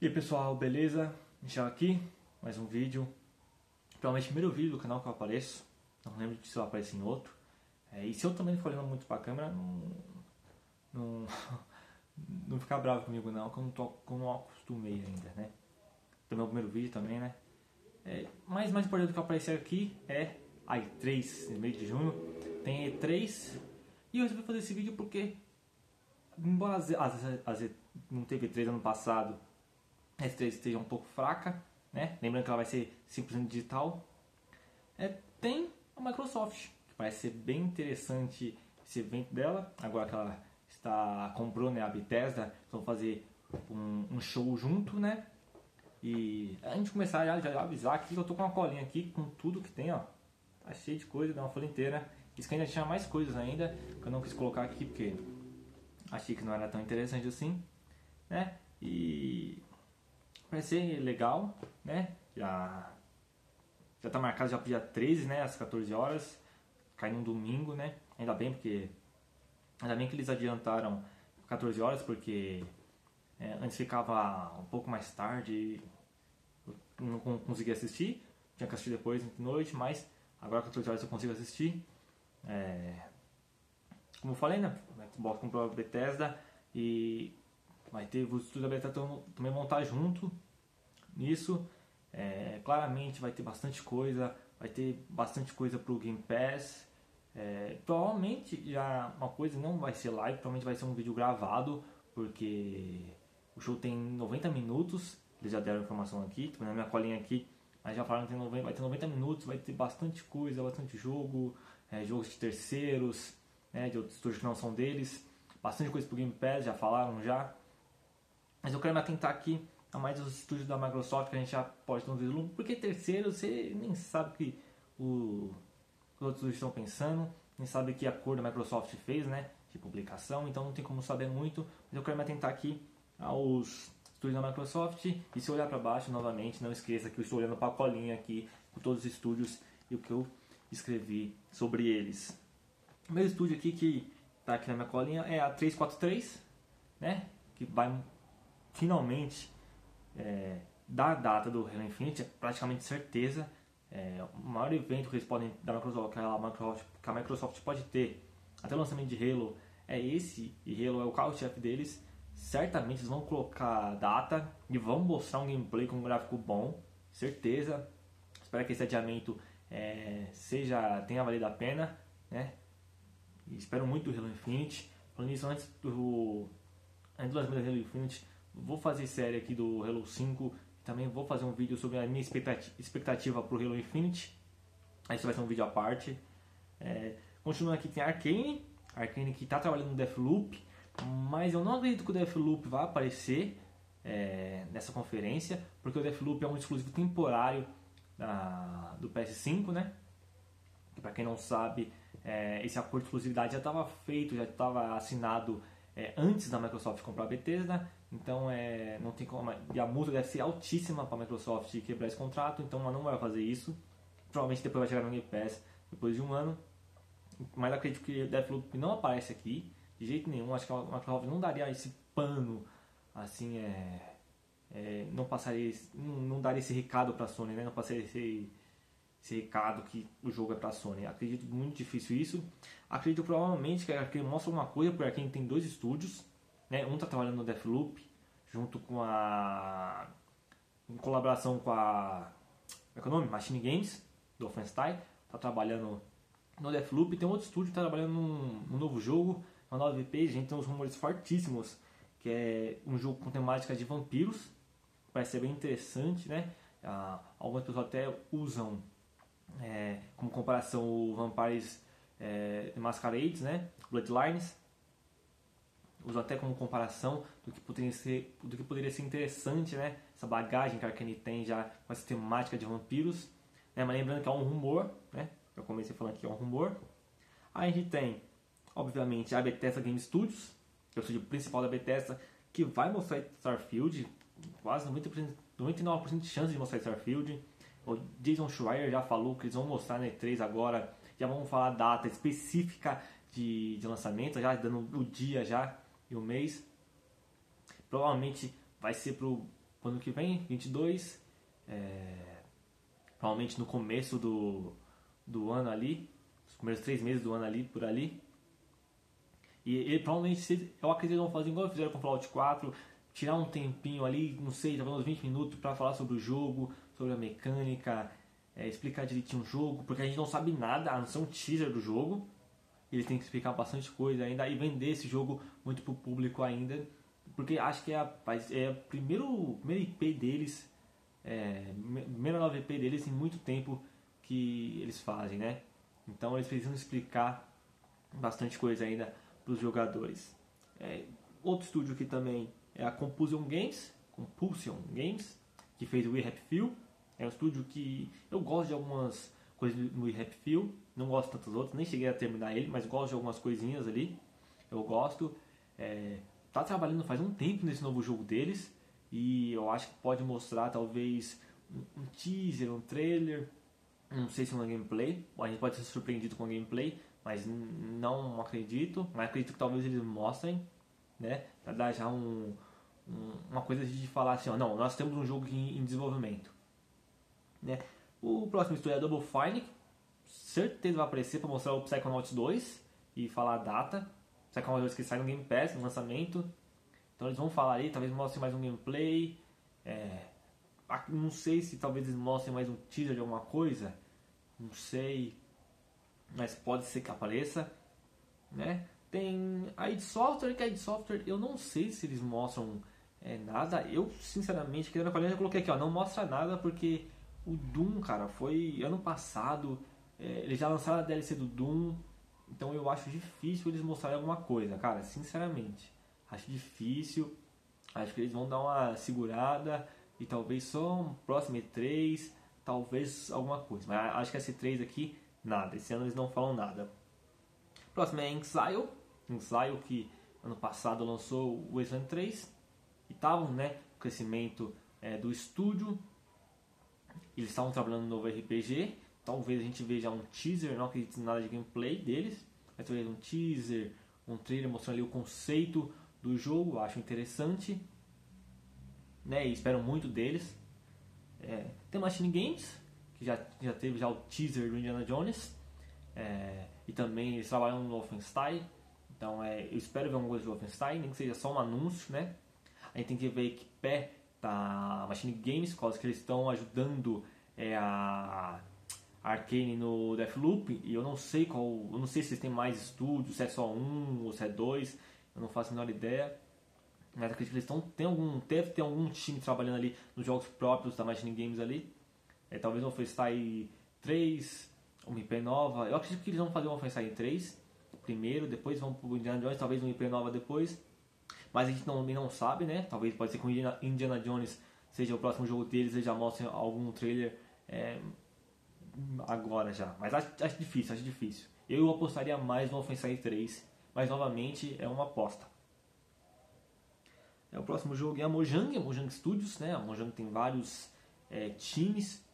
E aí pessoal, beleza? Michel aqui, mais um vídeo. Provavelmente o primeiro vídeo do canal que eu apareço. Não lembro se eu apareço em outro. É, e se eu também for olhando muito pra câmera, não. Não, não ficar bravo comigo não, que eu não, tô, que eu não acostumei ainda, né? Também é o primeiro vídeo também, né? É, mas mais importante do que aparecer aqui é a E3, no mês de junho. Tem E3. E eu resolvi fazer esse vídeo porque, embora as, as, as, não teve E3 ano passado S3 esteja um pouco fraca, né? Lembrando que ela vai ser 100% digital. É, tem a Microsoft, que parece ser bem interessante esse evento dela. Agora que ela está comprou né, a Bethesda, vão fazer um, um, show junto, né? E a gente começar já, já avisar aqui que eu tô com uma colinha aqui com tudo que tem, ó. Tá cheio de coisa, dá uma folha inteira. Isso que ainda tinha mais coisas ainda, que eu não quis colocar aqui porque achei que não era tão interessante assim, né? E vai ser legal, né? Já já tá marcado já pro dia 13, né, às 14 horas, cai num domingo, né? Ainda bem porque ainda bem que eles adiantaram 14 horas porque é, antes ficava um pouco mais tarde, não conseguia assistir, tinha que assistir depois de noite, mas agora 14 horas eu consigo assistir. É, como eu falei, né? Xbox comprou a Bethesda e vai ter estudos da Bethesda também vão estar junto nisso. É, claramente vai ter bastante coisa, vai ter bastante coisa para o Game Pass. É, provavelmente já uma coisa não vai ser live, provavelmente vai ser um vídeo gravado, porque o show tem 90 minutos, eles já deram informação aqui, tô na minha colinha aqui, mas já falaram que tem 90, vai ter 90 minutos, vai ter bastante coisa, bastante jogo, é, jogos de terceiros, né, de outros estúdios que não são deles, bastante coisa pro Game Pass, já falaram já. Mas eu quero me atentar aqui a mais os estúdios da Microsoft que a gente já pode ter um vislumbre, porque terceiro você nem sabe que o, os outros estão pensando, nem sabe que a cor da Microsoft fez, né, de publicação, então não tem como saber muito, mas eu quero me atentar aqui aos estúdios da Microsoft e se olhar para baixo novamente, não esqueça que eu estou olhando para a colinha aqui com todos os estúdios e o que eu escrevi sobre eles. O meu estúdio aqui que está aqui na minha colinha é a 343, né, que vai finalmente é, da data do Halo Infinite é praticamente certeza. É, o maior evento que eles podem da Microsoft, que a Microsoft, que a Microsoft pode ter até o lançamento de Halo é esse, e Halo é o carro-chefe deles. Certamente eles vão colocar data e vão mostrar um gameplay com um gráfico bom, certeza. Espero que esse adiamento é, seja tenha valido a pena, né? E espero muito do Halo Infinite. Falando isso antes do antes do lançamento do Halo Infinite, Vou fazer série aqui do Halo 5. Também vou fazer um vídeo sobre a minha expectativa para o Halo Infinite. Isso vai ser um vídeo à parte. É, continuando aqui tem Arkane. Arkane que está trabalhando no Deathloop. Mas eu não acredito que o Deathloop vá aparecer é, nessa conferência. Porque o Deathloop é um exclusivo temporário da, do PS5, né? Para quem não sabe, é, esse acordo de exclusividade já estava feito, já estava assinado é, antes da Microsoft comprar a Bethesda, então é, não tem como, e a multa deve ser altíssima para a Microsoft quebrar esse contrato, então ela não vai fazer isso. Provavelmente depois vai chegar no Game Pass depois de um ano, mas acredito que Deathloop não aparece aqui de jeito nenhum. Acho que a Microsoft não daria esse pano, assim é, é não passaria, não, não daria esse recado para a Sony, né? Não passaria esse esse recado que o jogo é para Sony. Acredito muito difícil isso. Acredito provavelmente que ele mostra alguma coisa, porque quem tem dois estúdios, né? Um está trabalhando no Deathloop, junto com a em colaboração com a é, é o nome? Machine Games do Offenstein, está trabalhando no Deathloop. Tem outro estúdio está trabalhando num, novo jogo, uma nova VP. Gente tem uns rumores fortíssimos que é um jogo com temática de vampiros. Parece ser bem interessante, né? Ah, algumas pessoas até usam é, como comparação o Vampires é, Masquerades, né? Bloodlines. Uso até como comparação do que poderia ser, do que poderia ser interessante, né? Essa bagagem que a Arkane tem já com essa temática de vampiros. Né? Mas lembrando que é um rumor, né? Eu comecei falando que é um rumor. Aí a gente tem, obviamente, a Bethesda Game Studios, que é o estúdio principal da Bethesda, que vai mostrar Starfield, quase 90%, 99% de chance de mostrar Starfield. O Jason Schreier já falou que eles vão mostrar na E3 agora, já vão falar a data específica de, de lançamento, já dando o dia já e o mês. Provavelmente vai ser pro ano que vem, 22. É, provavelmente no começo do, do ano ali, os primeiros três meses do ano ali, por ali. E ele provavelmente, eu acredito que vão fazer igual fizeram com o Fallout 4, tirar um tempinho ali, não sei, talvez uns 20 minutos para falar sobre o jogo, sobre a mecânica, é, explicar direitinho o jogo, porque a gente não sabe nada, a não ser um teaser do jogo. Ele tem que explicar bastante coisa ainda e vender esse jogo muito pro público ainda, porque acho que é a, é a primeiro, primeira IP deles, é, primeira nova IP deles em muito tempo que eles fazem, né? Então eles precisam explicar bastante coisa ainda para os jogadores. É, outro estúdio aqui também é a Compulsion Games, Compulsion Games, que fez o We Happy Few. É um estúdio que eu gosto de algumas coisas no We Happy Few, não gosto de tantas outras, nem cheguei a terminar ele, mas gosto de algumas coisinhas ali. Eu gosto. É, tá trabalhando faz um tempo nesse novo jogo deles e eu acho que pode mostrar talvez um, teaser, um trailer, não sei se uma gameplay, a gente pode ser surpreendido com a gameplay, mas não acredito. Mas acredito que talvez eles mostrem, né? Pra dar já um, um, uma coisa de falar assim, ó, não, nós temos um jogo em, em desenvolvimento. Né? O próximo estúdio é Double Fine, certeza vai aparecer para mostrar o Psychonauts 2 e falar a data. Psychonauts 2 que sai no Game Pass, no lançamento. Então eles vão falar aí, talvez mostrem mais um gameplay. É, não sei se talvez eles mostrem mais um teaser de alguma coisa. Não sei mas pode ser que apareça, né? Tem a id Software, que a id Software eu não sei se eles mostram é, nada. Eu, sinceramente, aqui na coluna eu coloquei aqui, ó, não mostra nada porque o Doom, cara, foi ano passado, é, eles já lançaram a DLC do Doom, então eu acho difícil eles mostrarem alguma coisa, cara, sinceramente. Acho difícil, acho que eles vão dar uma segurada e talvez só um próximo E3, talvez alguma coisa. Mas acho que esse 3 aqui Nada, esse ano eles não falam nada. Próximo é Exile. Exile que ano passado lançou o Wasteland 3 e estavam, né, o crescimento é, do estúdio. Eles estavam trabalhando no novo RPG. Talvez a gente veja um teaser, não acredito em nada de gameplay deles, mas talvez um teaser, um trailer mostrando ali o conceito do jogo, acho interessante. Né, e espero muito deles. É, tem Machine Games, que já, já teve já o teaser do Indiana Jones. É, e também eles trabalham no Wolfenstein. Então é, eu espero ver alguma coisa do Wolfenstein, nem que seja só um anúncio, né? A gente tem que ver que pé tá Machine Games, causa que eles estão ajudando é, a Arcane no Deathloop. E eu não sei qual. Eu não sei se têm mais estúdios, se é só um ou se é dois. Eu não faço a menor ideia. Mas acredito que eles estão. Tem algum, deve ter algum time trabalhando ali nos jogos próprios da Machine Games ali. É, talvez um Freestyle 3, uma IP nova. Eu acredito que eles vão fazer uma Freestyle 3 primeiro, depois vão pro Indiana Jones, talvez uma IP nova depois. Mas a gente não, não sabe, né? Talvez pode ser que o Indiana Jones seja o próximo jogo deles, eles já mostrem algum trailer é, agora já. Mas acho, acho difícil, acho difícil. Eu apostaria mais no Offensive 3, mas novamente é uma aposta. É, o próximo jogo é a Mojang, a Mojang Studios, né? A Mojang tem vários é, times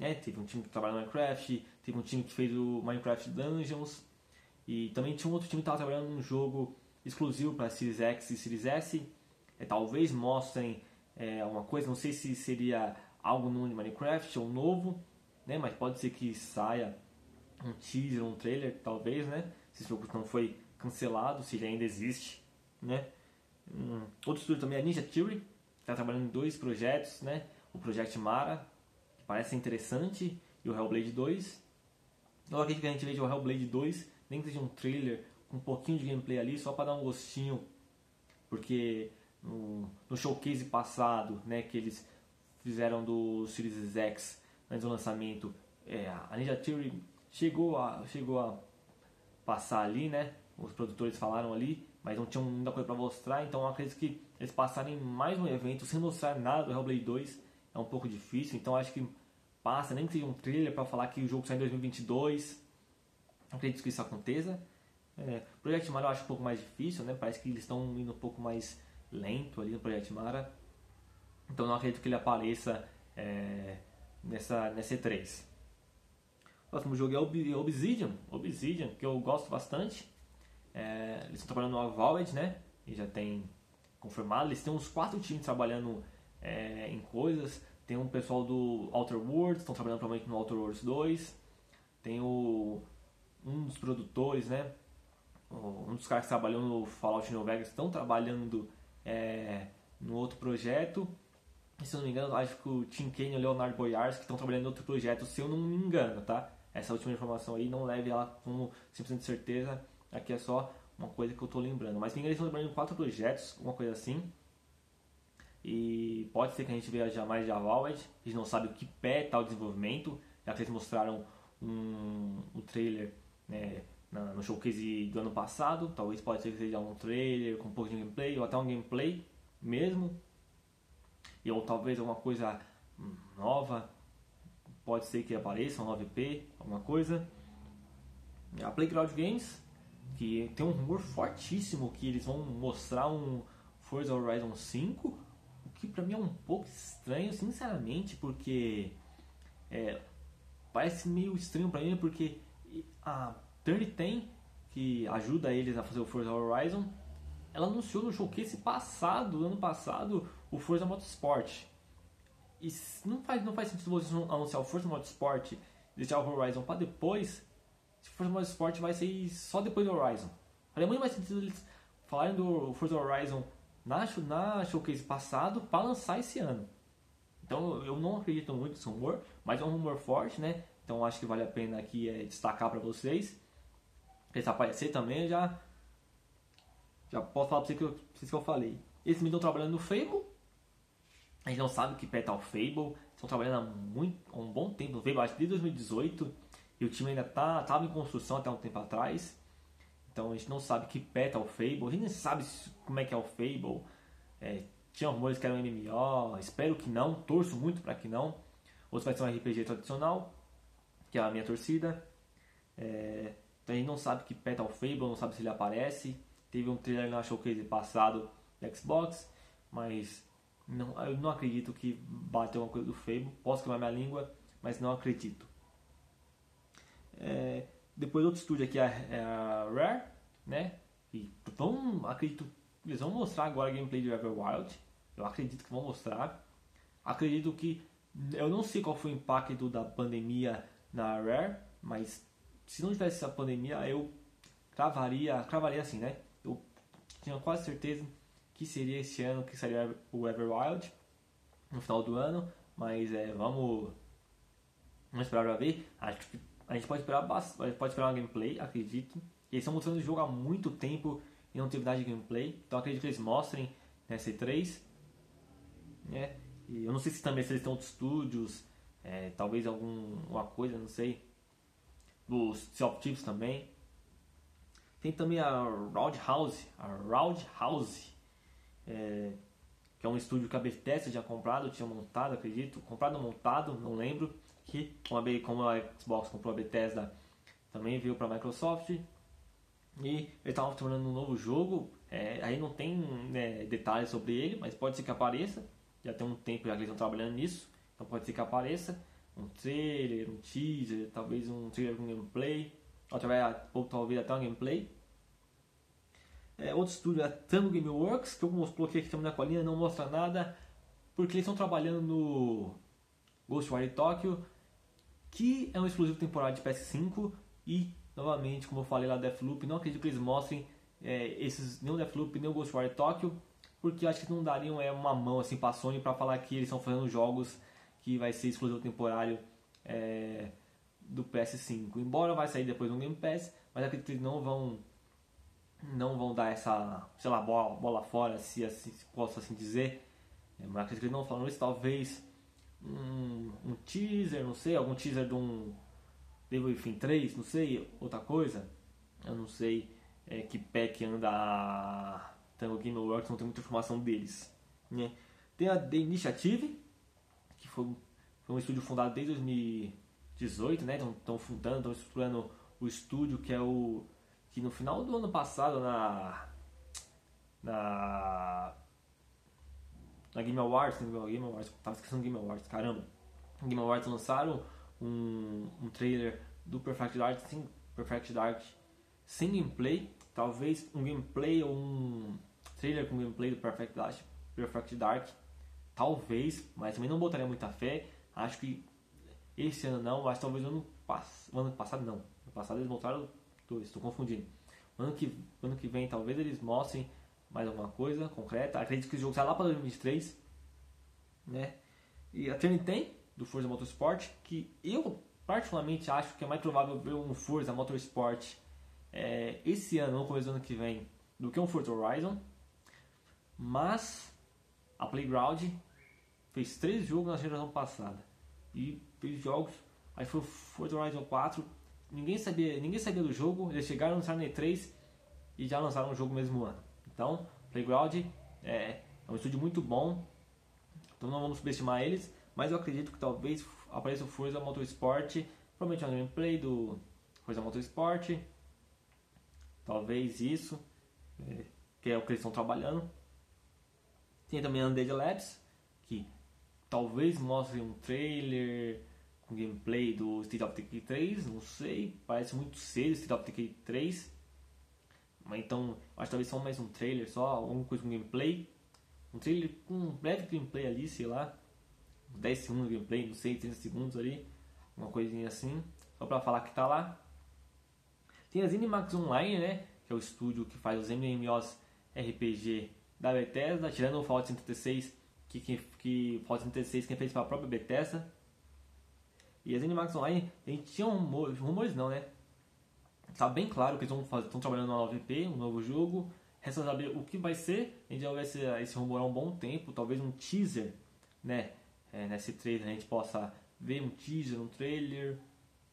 né? Teve um time que trabalha no Minecraft, teve um time que fez o Minecraft Dungeons e também tinha um outro time que estava trabalhando num jogo exclusivo para Series X e Series S. É, talvez mostrem é, alguma coisa, não sei se seria algo no Minecraft ou novo, né? mas pode ser que saia um teaser, um trailer, talvez, né? Se esse jogo não foi cancelado, se ele ainda existe, né? Um, outro estúdio também é a Ninja Theory, está trabalhando em dois projetos, né? O Project Mara, parece interessante, e o Hellblade 2. Eu acredito que a gente veja o Hellblade 2, nem que seja um trailer com um pouquinho de gameplay ali, só para dar um gostinho, porque no, no, showcase passado, né, que eles fizeram do Series X antes do lançamento, é, a Ninja Theory chegou a, chegou a passar ali, né, os produtores falaram ali, mas não tinham muita coisa para mostrar, então eu acredito que eles passarem mais um evento sem mostrar nada do Hellblade 2 é um pouco difícil, então acho que passa, nem que seja um trailer para falar que o jogo sai em 2022. Acredito que isso aconteça. É, Project Mara eu acho um pouco mais difícil, né? Parece que eles estão indo um pouco mais lento ali no Project Mara. Então não acredito que ele apareça é, nessa, nessa E3. O próximo jogo é Obsidian. Obsidian, que eu gosto bastante. É, eles estão trabalhando no Avowed, né? E já tem confirmado. Eles têm uns quatro times trabalhando é, em coisas. Tem um pessoal do Outer Worlds, estão trabalhando provavelmente no Outer Worlds 2. Tem o, um dos produtores, né? Um dos caras que trabalham no Fallout New Vegas estão trabalhando é, no outro projeto. Se eu não me engano, acho que o Tim Kane e o Leonardo Boyars estão trabalhando em outro projeto, se eu não me engano, tá? Essa última informação aí, não leve ela como 100% de certeza. Aqui é só uma coisa que eu estou lembrando. Mas eles estão lembrando de quatro projetos, uma coisa assim. E pode ser que a gente veja mais de Avowed. A gente não sabe o que pé está o desenvolvimento. Já que eles mostraram um, um trailer né, no showcase do ano passado. Talvez pode ser que seja um trailer com um pouco de gameplay ou até um gameplay mesmo. Ou talvez alguma coisa nova. Pode ser que apareça um 9P, alguma coisa. A Playground Games, que tem um rumor fortíssimo que eles vão mostrar um Forza Horizon 5, o que pra mim é um pouco estranho, sinceramente, porque é, parece meio estranho pra mim, porque a 3010, que ajuda eles a fazer o Forza Horizon, ela anunciou no showcase passado, ano passado, o Forza Motorsport. E não faz, não faz sentido você anunciar o Forza Motorsport e deixar o Horizon para depois, se Forza Motorsport vai ser só depois do Horizon. Faria muito mais sentido eles falarem do Forza Horizon na, na showcase passado para lançar esse ano. Então eu não acredito muito nesse rumor, mas é um rumor forte, né? Então acho que vale a pena aqui é, destacar para vocês. Esse aparecer também já já posso falar para vocês que, eu, vocês que eu falei. Eles também estão trabalhando no Fable. A gente não sabe o que pé tá o Fable. Estão trabalhando há, muito, um bom tempo no Fable, acho que desde 2018. E o time ainda tá, tava em construção até um tempo atrás. Então a gente não sabe que pé tá o Fable. A gente nem sabe como é que é o Fable. É, tinha rumores que era um MMO. Espero que não. Torço muito para que não. Outro vai ser um RPG tradicional. Que é a minha torcida. É, então a gente não sabe que pé tá o Fable. Não sabe se ele aparece. Teve um trailer na showcase passado do Xbox, mas não, eu não acredito que bateu uma coisa do Fable. Posso queimar minha língua, mas não acredito. É, depois outro estúdio aqui é, é a Rare, né? E vão, acredito, eles vão mostrar agora a gameplay de Everwild. Eu acredito que vão mostrar. Acredito que eu não sei qual foi o impacto da pandemia na Rare, mas se não tivesse essa pandemia, eu cravaria, cravaria assim, né? tinha quase certeza que seria esse ano que seria o Everwild no final do ano, mas é, vamos, vamos esperar para ver. Acho que a gente pode esperar pode esperar uma gameplay, acredito. Eles estão mostrando o jogo há muito tempo e não teve nada de gameplay, então acredito que eles mostrem nessa E3. Né? E eu não sei se também se eles têm outros estúdios, é, talvez alguma coisa, não sei. Os Sea of Tips também. Tem também a Roundhouse, a Roundhouse, é, que é um estúdio que a Bethesda tinha comprado, tinha montado, acredito, comprado ou montado, não lembro, que como a Xbox comprou a Bethesda, também veio para a Microsoft. E ele estava tornando um novo jogo, é, aí não tem né, detalhes sobre ele, mas pode ser que apareça. Já tem um tempo já que eles estão trabalhando nisso, então pode ser que apareça um trailer, um teaser, talvez um trailer com gameplay ou talvez, ou talvez até uma gameplay. É, outro estúdio é a Tango Gameworks, que eu coloquei aqui também na colinha, não mostra nada, porque eles estão trabalhando no Ghostwire Tokyo, que é um exclusivo temporário de PS5 e, novamente, como eu falei lá, Deathloop, não acredito que eles mostrem é, esses, nem o Deathloop, nem o Ghostwire Tokyo, porque acho que não dariam é, uma mão assim para Sony para falar que eles estão fazendo jogos que vai ser exclusivo temporário é, do PS5. Embora vai sair depois no Game Pass, mas acredito que eles não vão não vão dar essa, sei lá, bola, bola fora, se, assim, se posso assim dizer. É, mas acredito que eles não falam isso, talvez um, um, teaser, não sei, algum teaser de um Devil Within 3, não sei, outra coisa. Eu não sei é, que pé que anda a Tango Gameworks, não tem muita informação deles. Né? Tem a The Initiative, que foi, foi um estúdio fundado desde 2000 18, né? Estão fundando, estão estruturando o estúdio que é o que no final do ano passado na na na Game Awards, não, Game Awards, tava esquecendo Game Awards, caramba. Game Awards lançaram um, um trailer do Perfect Dark, sim, Perfect Dark sem gameplay, talvez um gameplay ou um trailer com gameplay do Perfect Dark, Perfect Dark, talvez, mas também não botaria muita fé. Acho que esse ano não, mas talvez ano, pass ano passado não. Ano passado eles voltaram 2, estou confundindo. Ano que, ano que vem talvez eles mostrem mais alguma coisa concreta. Acredito que o jogo sai lá para 2023, né? E a Turn tem do Forza Motorsport, que eu particularmente acho que é mais provável ver um Forza Motorsport é, esse ano ou começo do ano que vem do que um Forza Horizon. Mas a Playground fez três jogos na geração passada e fez jogos. Aí foi o Forza Horizon 4 Ninguém sabia, ninguém sabia do jogo. Eles chegaram, no E3 e já lançaram o jogo mesmo ano. Então, Playground é, é um estúdio muito bom. Então não vamos subestimar eles. Mas eu acredito que talvez apareça o Forza Motorsport. Provavelmente um gameplay do Forza Motorsport. Talvez isso. É, que é o que eles estão trabalhando. Tem também a Undead Labs, que talvez mostre um trailer com gameplay do State of Decay 3, não sei, parece muito cedo State of Decay 3. Mas então, acho que talvez só mais um trailer, só alguma coisa com gameplay. Um trailer com um breve gameplay ali, sei lá. 10 segundos de gameplay, não sei, 30 segundos ali. Uma coisinha assim. Só pra falar que tá lá. Tem a Zenimax Online, né? Que é o estúdio que faz os MMOs RPG da Bethesda, tirando o Fallout 76, que, que, que Fallout 76 quem fez para a própria Bethesda. E as Animax Online, a gente tinha rumores, rumores não, né? Tá bem claro que eles estão trabalhando no nova IP, um novo jogo. Resta saber o que vai ser. A gente já vai esse, esse rumor há um bom tempo, talvez um teaser, né? É, nesse trailer a gente possa ver um teaser, um trailer,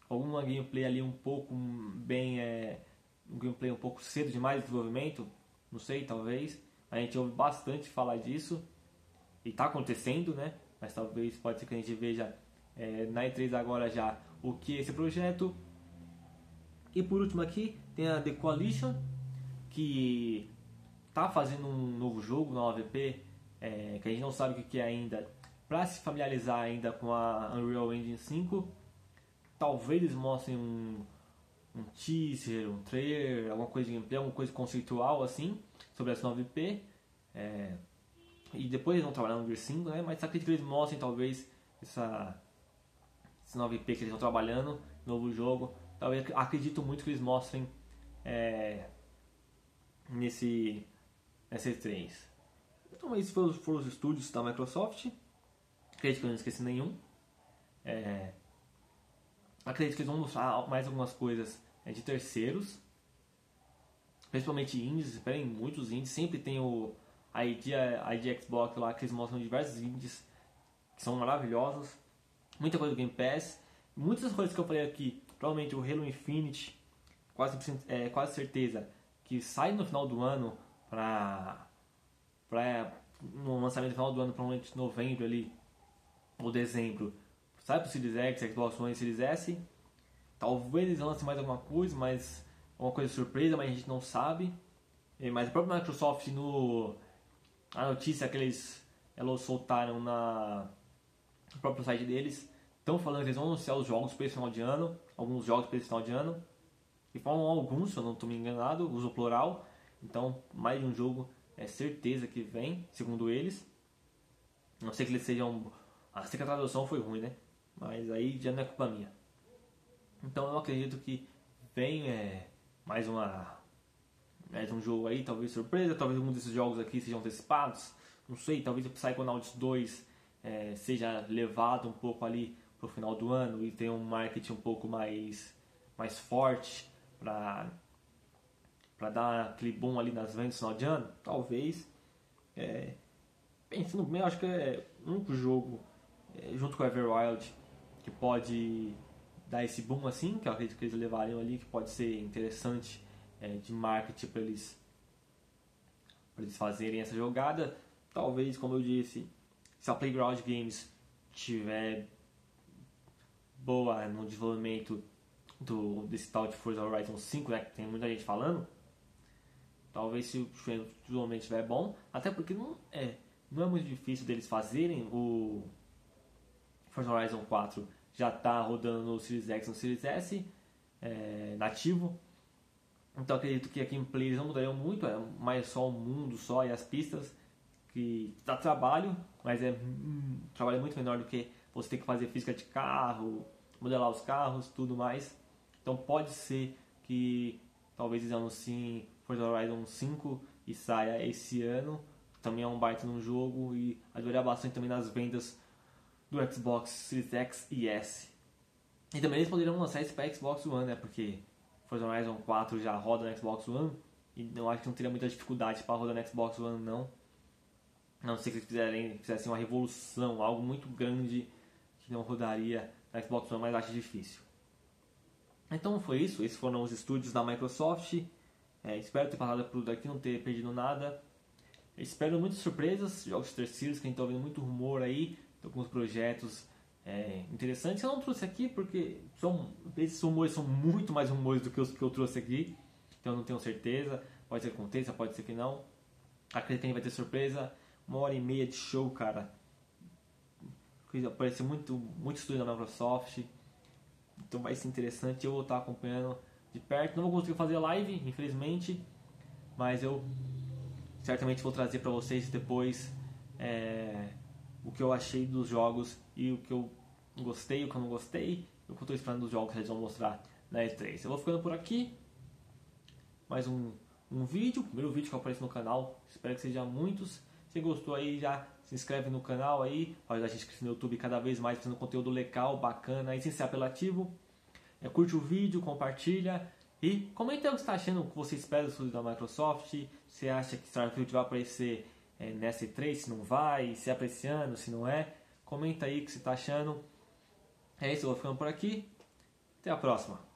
alguma gameplay ali um pouco bem, é, um gameplay um pouco cedo demais de desenvolvimento, não sei, talvez. A gente ouve bastante falar disso e está acontecendo, né? Mas talvez pode ser que a gente veja é, na E3 agora já o que é esse projeto. E por último aqui tem a The Coalition, que está fazendo um novo jogo, nova VP, é, que a gente não sabe o que é ainda, para se familiarizar ainda com a Unreal Engine 5. Talvez eles mostrem um, um teaser, um trailer, alguma coisa de gameplay, alguma coisa conceitual assim sobre essa 9P. É, e depois eles vão trabalhar no Gear 5, né? Mas acredito que eles mostrem talvez essa, esse 9P que eles estão trabalhando, novo jogo. Talvez acredito muito que eles mostrem é, nesse, nesse 3 Então esses foram, foram os estúdios da Microsoft. Acredito que eu não esqueci nenhum. É, acredito que eles vão mostrar mais algumas coisas é, de terceiros principalmente indies, esperem muitos indies, sempre tem o ID, ID Xbox lá que eles mostram diversos indies que são maravilhosos, muita coisa do Game Pass, muitas coisas que eu falei aqui, provavelmente o Halo Infinite, quase, é, quase certeza que sai no final do ano para para no lançamento final do ano, provavelmente novembro ali ou dezembro, sai para o Series X, Xbox One e Series S. Talvez eles lancem mais alguma coisa, mas uma coisa surpresa, mas a gente não sabe. Mas a própria Microsoft, no, a notícia que eles, eles soltaram na, no próprio site deles, estão falando que eles vão anunciar os jogos para esse final de ano, alguns jogos para esse final de ano. E falam alguns, se eu não estou me enganado, uso plural. Então, mais de um jogo é certeza que vem, segundo eles. Não sei que eles sejam. A sei que a tradução foi ruim, né? Mas aí já não é culpa minha. Então eu acredito que vem é, mais uma mais um jogo aí, talvez surpresa, talvez algum desses jogos aqui sejam antecipados, não sei, talvez o Psychonauts 2 é, seja levado um pouco ali pro final do ano e tenha um marketing um pouco mais, mais forte para para dar aquele bom ali nas vendas no final de ano, talvez. É, pensando bem, acho que é um único jogo é, junto com o Everwild que pode dar esse boom assim, que eu acredito que eles levariam ali, que pode ser interessante é, de marketing para eles, eles fazerem essa jogada. Talvez, como eu disse, se a Playground Games tiver boa no desenvolvimento do, desse tal de Forza Horizon 5, né, que tem muita gente falando, talvez se o desenvolvimento estiver bom, até porque não é, não é muito difícil deles fazerem o Forza Horizon 4 já está rodando no Series X no Series S é, nativo. Então acredito que aqui em Play eles não mudariam muito, é mais só o mundo só e as pistas. Que dá trabalho, mas é um trabalho muito menor do que você ter que fazer física de carro, modelar os carros, tudo mais. Então pode ser que talvez eles anunciem Forza Horizon 5 e saia esse ano. Também é um baita no jogo e ajudaria bastante também nas vendas do Xbox Series X e S. E também eles poderiam lançar isso para Xbox One, né? Porque Forza Horizon 4 já roda no Xbox One e eu acho que não teria muita dificuldade para rodar no Xbox One, não. Não ser que eles fizerem, fizessem uma revolução, algo muito grande que não rodaria no Xbox One, mas acho difícil. Então foi isso, esses foram os estúdios da Microsoft. É, espero ter passado por aqui, não ter perdido nada. espero muitas surpresas, jogos terceiros, que a gente está ouvindo muito rumor aí, alguns projetos é, interessantes. Eu não trouxe aqui porque são, esses rumores são muito mais rumores do que os que eu trouxe aqui, então não tenho certeza. Pode ser que aconteça, pode ser que não. Acredito que a gente vai ter surpresa. Uma hora e meia de show, cara. Apareceu muito, muito estúdio da Microsoft. Então vai ser interessante. Eu vou estar acompanhando de perto. Não vou conseguir fazer live, infelizmente. Mas eu certamente vou trazer para vocês depois é, o que eu achei dos jogos e o que eu gostei, o que eu não gostei, o que eu estou esperando dos jogos que eles vão mostrar na E3. Eu vou ficando por aqui. Mais um, um vídeo, primeiro vídeo que eu apareço no canal. Espero que seja muitos. Se gostou aí, já se inscreve no canal aí. Pode a gente crescer no YouTube cada vez mais, fazendo conteúdo legal, bacana e sem ser apelativo. É, curte o vídeo, compartilha. E comenta o que está achando, o que você espera do da Microsoft. Você acha que Starfield vai aparecer é, nessa E3, se não vai, se é para esse ano, se não é. Comenta aí o que você está achando. É isso, eu vou ficando por aqui. Até a próxima.